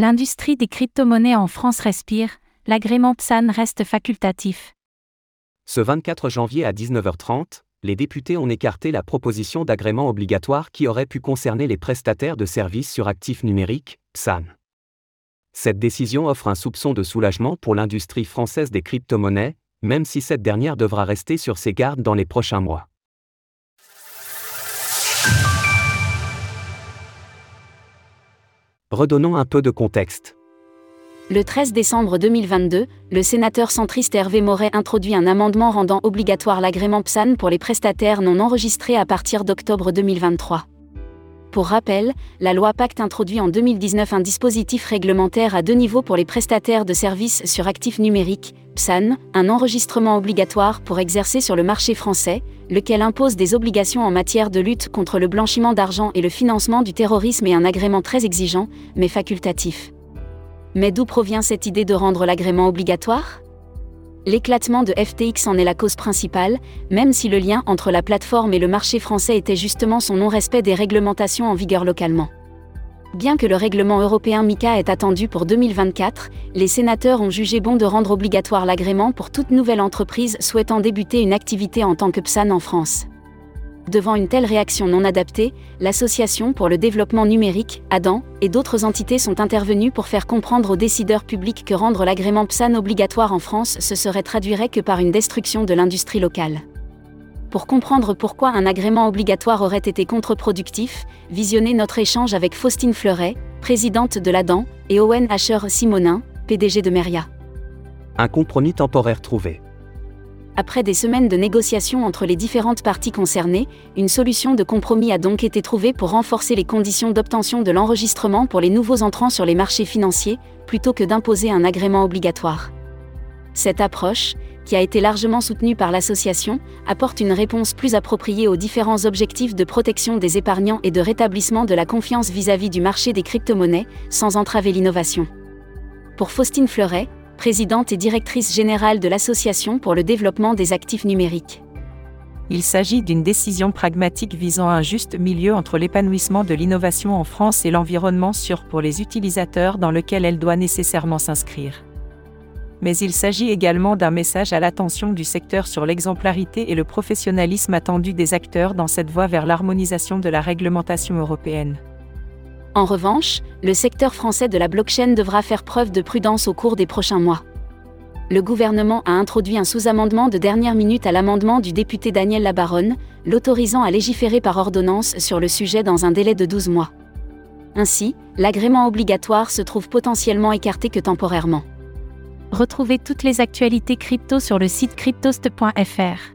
L'industrie des crypto-monnaies en France respire, l'agrément PSAN reste facultatif. Ce 24 janvier à 19h30, les députés ont écarté la proposition d'agrément obligatoire qui aurait pu concerner les prestataires de services sur actifs numériques, PSAN. Cette décision offre un soupçon de soulagement pour l'industrie française des crypto-monnaies, même si cette dernière devra rester sur ses gardes dans les prochains mois. Redonnons un peu de contexte. Le 13 décembre 2022, le sénateur centriste Hervé Moret introduit un amendement rendant obligatoire l'agrément PSAN pour les prestataires non enregistrés à partir d'octobre 2023. Pour rappel, la loi Pacte introduit en 2019 un dispositif réglementaire à deux niveaux pour les prestataires de services sur actifs numériques, PSAN, un enregistrement obligatoire pour exercer sur le marché français, lequel impose des obligations en matière de lutte contre le blanchiment d'argent et le financement du terrorisme et un agrément très exigeant, mais facultatif. Mais d'où provient cette idée de rendre l'agrément obligatoire? L'éclatement de FTX en est la cause principale, même si le lien entre la plateforme et le marché français était justement son non-respect des réglementations en vigueur localement. Bien que le règlement européen MICA est attendu pour 2024, les sénateurs ont jugé bon de rendre obligatoire l'agrément pour toute nouvelle entreprise souhaitant débuter une activité en tant que PSAN en France. Devant une telle réaction non adaptée, l'Association pour le développement numérique, ADAN, et d'autres entités sont intervenues pour faire comprendre aux décideurs publics que rendre l'agrément PSAN obligatoire en France se serait traduirait que par une destruction de l'industrie locale. Pour comprendre pourquoi un agrément obligatoire aurait été contre-productif, visionnez notre échange avec Faustine Fleuret, présidente de l'ADAN, et Owen Asher Simonin, PDG de Meria. Un compromis temporaire trouvé. Après des semaines de négociations entre les différentes parties concernées, une solution de compromis a donc été trouvée pour renforcer les conditions d'obtention de l'enregistrement pour les nouveaux entrants sur les marchés financiers, plutôt que d'imposer un agrément obligatoire. Cette approche, qui a été largement soutenue par l'association, apporte une réponse plus appropriée aux différents objectifs de protection des épargnants et de rétablissement de la confiance vis-à-vis du marché des crypto-monnaies, sans entraver l'innovation. Pour Faustine Fleuret, présidente et directrice générale de l'Association pour le développement des actifs numériques. Il s'agit d'une décision pragmatique visant un juste milieu entre l'épanouissement de l'innovation en France et l'environnement sûr pour les utilisateurs dans lequel elle doit nécessairement s'inscrire. Mais il s'agit également d'un message à l'attention du secteur sur l'exemplarité et le professionnalisme attendu des acteurs dans cette voie vers l'harmonisation de la réglementation européenne. En revanche, le secteur français de la blockchain devra faire preuve de prudence au cours des prochains mois. Le gouvernement a introduit un sous-amendement de dernière minute à l'amendement du député Daniel Labaronne, l'autorisant à légiférer par ordonnance sur le sujet dans un délai de 12 mois. Ainsi, l'agrément obligatoire se trouve potentiellement écarté que temporairement. Retrouvez toutes les actualités crypto sur le site cryptost.fr.